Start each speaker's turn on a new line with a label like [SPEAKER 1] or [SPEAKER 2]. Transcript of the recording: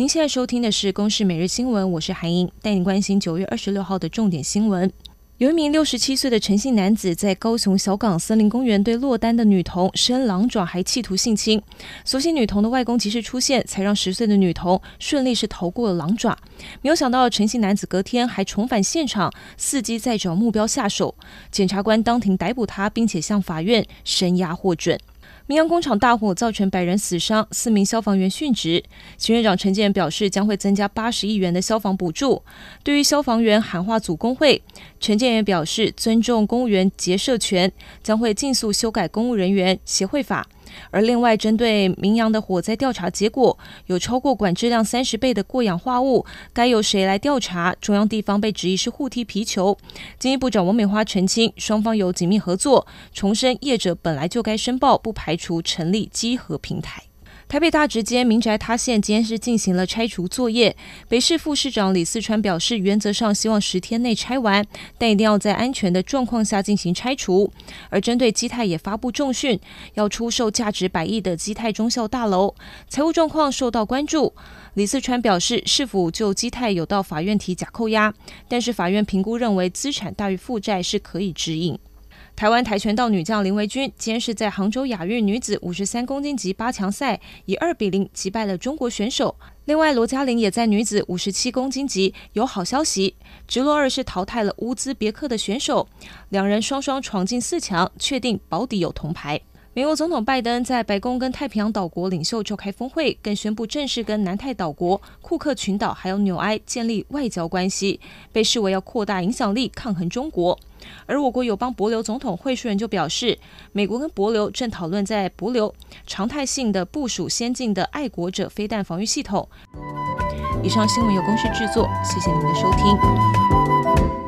[SPEAKER 1] 您现在收听的是《公视每日新闻》，我是韩莹，带您关心九月二十六号的重点新闻。有一名六十七岁的陈姓男子在高雄小港森林公园对落单的女童伸狼爪，还企图性侵。所幸女童的外公及时出现，才让十岁的女童顺利是逃过了狼爪。没有想到陈姓男子隔天还重返现场，伺机再找目标下手。检察官当庭逮捕他，并且向法院声押获准。明阳工厂大火造成百人死伤，四名消防员殉职。行政长陈建表示，将会增加八十亿元的消防补助。对于消防员喊话组工会，陈建也表示尊重公务员结社权，将会尽速修改公务人员协会法。而另外，针对明阳的火灾调查结果有超过管质量三十倍的过氧化物，该由谁来调查？中央地方被质疑是互踢皮球。经济部长王美花澄清，双方有紧密合作，重申业者本来就该申报，不排除成立稽核平台。台北大直街民宅塌陷，今天是进行了拆除作业。北市副市长李四川表示，原则上希望十天内拆完，但一定要在安全的状况下进行拆除。而针对基泰也发布重讯，要出售价值百亿的基泰忠孝大楼，财务状况受到关注。李四川表示，市府就基泰有到法院提假扣押，但是法院评估认为资产大于负债是可以指引。台湾跆拳道女将林维君今天是在杭州亚运女子五十三公斤级八强赛以二比零击败了中国选手。另外，罗嘉玲也在女子五十七公斤级有好消息，直落二是淘汰了乌兹别克的选手，两人双双闯进四强，确定保底有铜牌。美国总统拜登在白宫跟太平洋岛国领袖召开峰会，更宣布正式跟南太岛国库克群岛还有纽埃建立外交关系，被视为要扩大影响力，抗衡中国。而我国友邦帛琉总统会书人就表示，美国跟帛琉正讨论在帛琉常态性的部署先进的爱国者飞弹防御系统。以上新闻由公司制作，谢谢您的收听。